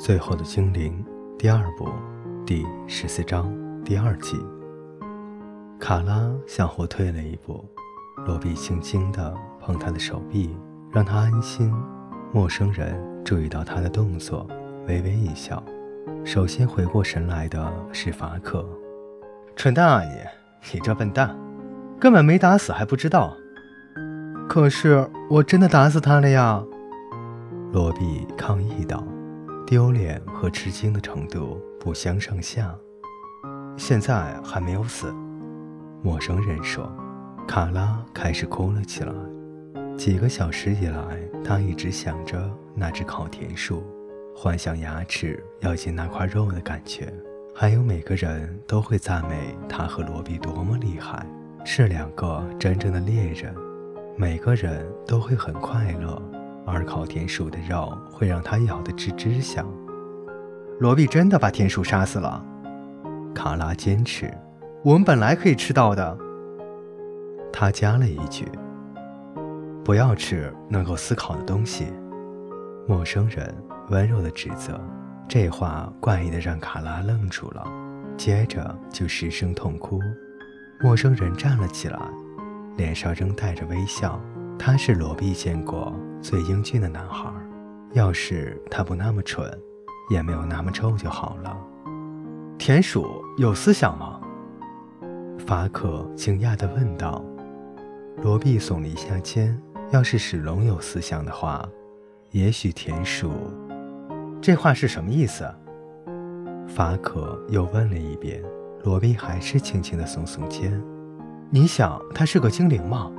最后的精灵第二部第十四章第二季。卡拉向后退了一步，罗比轻轻地碰他的手臂，让他安心。陌生人注意到他的动作，微微一笑。首先回过神来的是法克。蠢蛋啊你！你这笨蛋，根本没打死还不知道。可是我真的打死他了呀！罗比抗议道，丢脸和吃惊的程度不相上下。现在还没有死，陌生人说。卡拉开始哭了起来。几个小时以来，他一直想着那只烤田鼠，幻想牙齿咬进那块肉的感觉。还有每个人都会赞美他和罗比多么厉害，是两个真正的猎人。每个人都会很快乐，而烤田鼠的肉会让他咬得吱吱响。罗比真的把田鼠杀死了，卡拉坚持。我们本来可以吃到的。他加了一句：“不要吃能够思考的东西。”陌生人温柔地指责。这话怪异的让卡拉愣住了，接着就失声痛哭。陌生人站了起来，脸上仍带着微笑。他是罗比见过最英俊的男孩，要是他不那么蠢，也没有那么臭就好了。田鼠有思想吗？法可惊讶地问道。罗比耸了一下肩。要是史龙有思想的话，也许田鼠。这话是什么意思？法可又问了一遍。罗宾还是轻轻地耸耸肩。你想他是个精灵吗？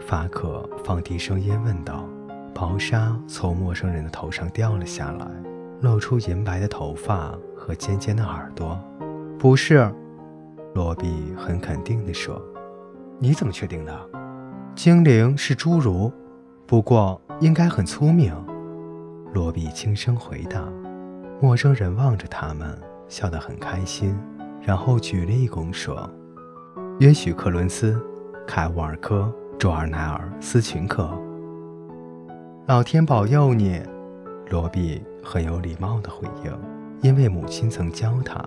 法可放低声音问道。薄纱从陌生人的头上掉了下来，露出银白的头发和尖尖的耳朵。不是，罗比很肯定地说。你怎么确定的？精灵是侏儒，不过应该很聪明。罗比轻声回答，陌生人望着他们，笑得很开心，然后举了一躬说：“也许克伦斯、凯沃尔科、卓尔奈尔、斯群克。”老天保佑你，罗比很有礼貌地回应，因为母亲曾教他，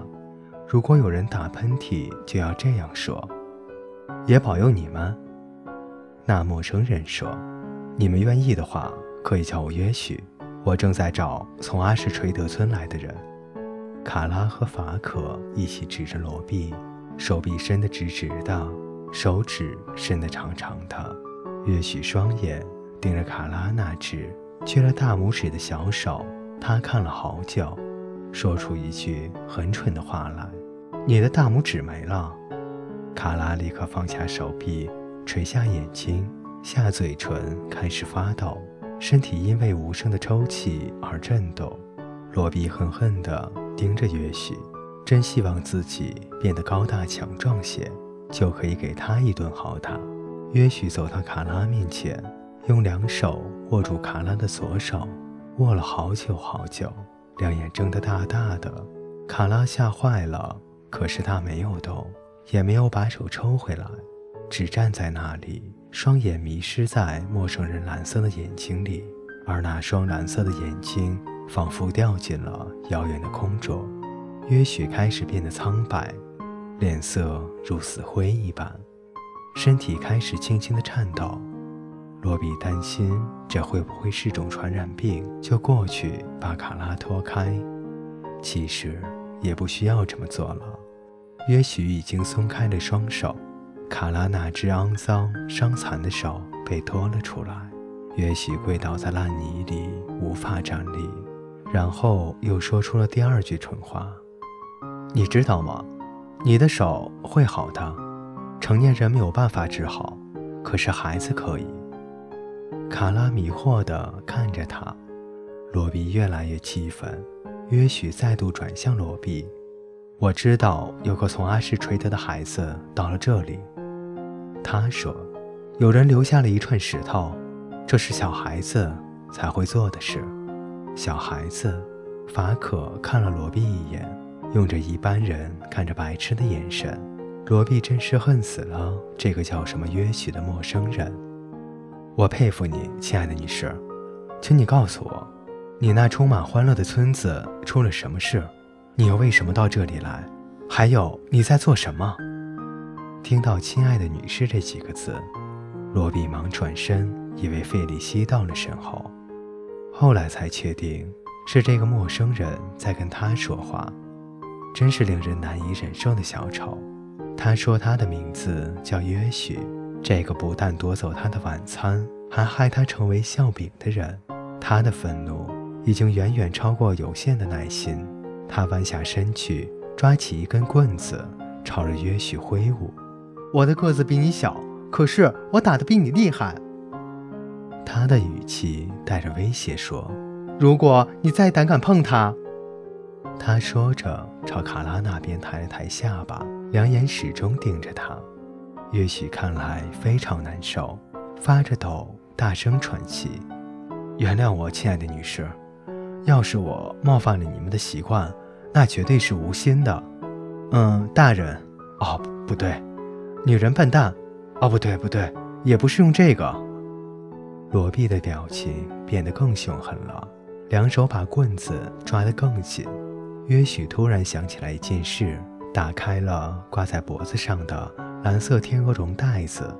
如果有人打喷嚏，就要这样说：“也保佑你们。”那陌生人说：“你们愿意的话，可以叫我约许。”我正在找从阿什垂德村来的人。卡拉和法可一起指着罗比，手臂伸得直直的，手指伸得长长的。约许双眼盯着卡拉那只缺了大拇指的小手，他看了好久，说出一句很蠢的话来：“你的大拇指没了。”卡拉立刻放下手臂，垂下眼睛，下嘴唇开始发抖。身体因为无声的抽泣而震动，罗比恨恨地盯着约许，真希望自己变得高大强壮些，就可以给他一顿好打。约许走到卡拉面前，用两手握住卡拉的左手，握了好久好久，两眼睁得大大的。卡拉吓坏了，可是他没有动，也没有把手抽回来，只站在那里。双眼迷失在陌生人蓝色的眼睛里，而那双蓝色的眼睛仿佛掉进了遥远的空中。约许开始变得苍白，脸色如死灰一般，身体开始轻轻的颤抖。罗比担心这会不会是种传染病，就过去把卡拉拖开。其实也不需要这么做了，约许已经松开了双手。卡拉那只肮脏、伤残的手被拖了出来，约许跪倒在烂泥里，无法站立，然后又说出了第二句蠢话：“你知道吗？你的手会好的。成年人没有办法治好，可是孩子可以。”卡拉迷惑地看着他，罗比越来越气愤。约许再度转向罗比：“我知道有个从阿什垂德的孩子到了这里。”他说：“有人留下了一串石头，这是小孩子才会做的事。”小孩子，法可看了罗比一眼，用着一般人看着白痴的眼神。罗比真是恨死了这个叫什么约许的陌生人。我佩服你，亲爱的女士，请你告诉我，你那充满欢乐的村子出了什么事？你又为什么到这里来？还有你在做什么？”听到“亲爱的女士”这几个字，罗比忙转身，以为费里西到了身后，后来才确定是这个陌生人在跟他说话，真是令人难以忍受的小丑。他说他的名字叫约许，这个不但夺走他的晚餐，还害他成为笑柄的人，他的愤怒已经远远超过有限的耐心。他弯下身去，抓起一根棍子，朝着约许挥舞。我的个子比你小，可是我打得比你厉害。他的语气带着威胁说：“如果你再胆敢碰他……”他说着，朝卡拉那边抬了抬下巴，两眼始终盯着他。约许看来非常难受，发着抖，大声喘气：“原谅我，亲爱的女士，要是我冒犯了你们的习惯，那绝对是无心的。”“嗯，大人……哦，不对。”女人笨蛋，哦，不对，不对，也不是用这个。罗毕的表情变得更凶狠了，两手把棍子抓得更紧。约许突然想起来一件事，打开了挂在脖子上的蓝色天鹅绒袋子，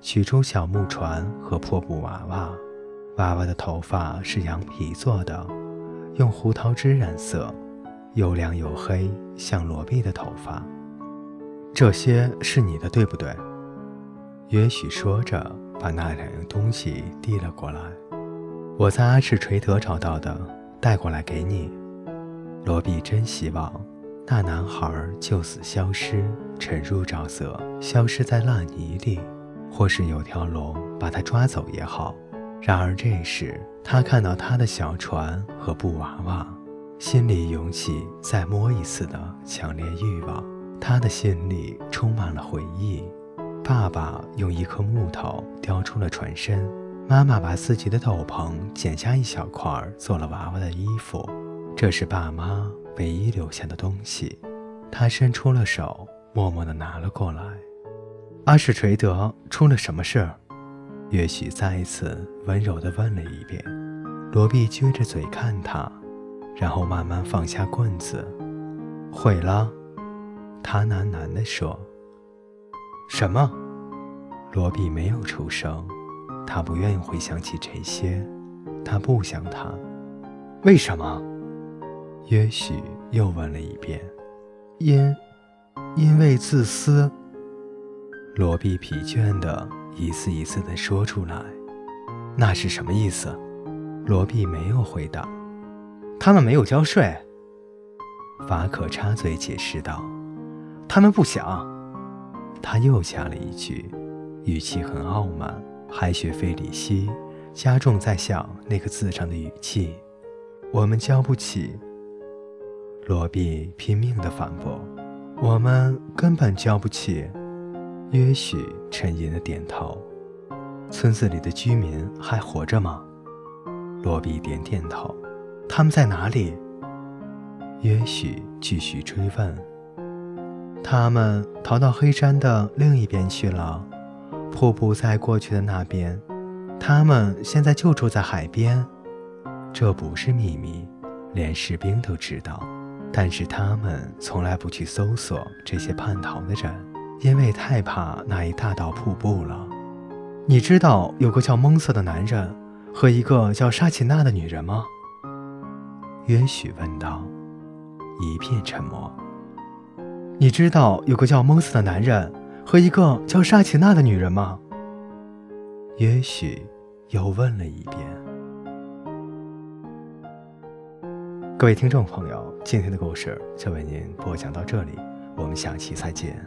取出小木船和破布娃娃。娃娃的头发是羊皮做的，用胡桃汁染色，又亮又黑，像罗毕的头发。这些是你的，对不对？约许说着，把那两样东西递了过来。我在阿赤垂德找到的，带过来给你。罗比真希望那男孩就此消失，沉入沼泽，消失在烂泥里，或是有条龙把他抓走也好。然而这时，他看到他的小船和布娃娃，心里涌起再摸一次的强烈欲望。他的心里充满了回忆。爸爸用一颗木头雕出了船身，妈妈把自己的斗篷剪下一小块做了娃娃的衣服。这是爸妈唯一留下的东西。他伸出了手，默默地拿了过来。阿什垂德出了什么事？约许再一次温柔地问了一遍。罗比撅着嘴看他，然后慢慢放下棍子。毁了。他喃喃地说：“什么？”罗比没有出声，他不愿意回想起这些，他不想谈。为什么？也许又问了一遍。因，因为自私。罗比疲倦的一次一次地说出来。那是什么意思？罗比没有回答。他们没有交税。法可插嘴解释道。他们不想，他又加了一句，语气很傲慢，还学费里希，加重在想那个字上的语气。我们交不起。罗比拼命地反驳：“我们根本交不起。”约许沉吟地点头。村子里的居民还活着吗？罗比点点头。他们在哪里？约许继续追问。他们逃到黑山的另一边去了，瀑布在过去的那边。他们现在就住在海边，这不是秘密，连士兵都知道。但是他们从来不去搜索这些叛逃的人，因为太怕那一大道瀑布了。你知道有个叫蒙瑟的男人和一个叫沙奇娜的女人吗？约许问道。一片沉默。你知道有个叫蒙瑟的男人和一个叫沙奇娜的女人吗？也许又问了一遍。各位听众朋友，今天的故事就为您播讲到这里，我们下期再见。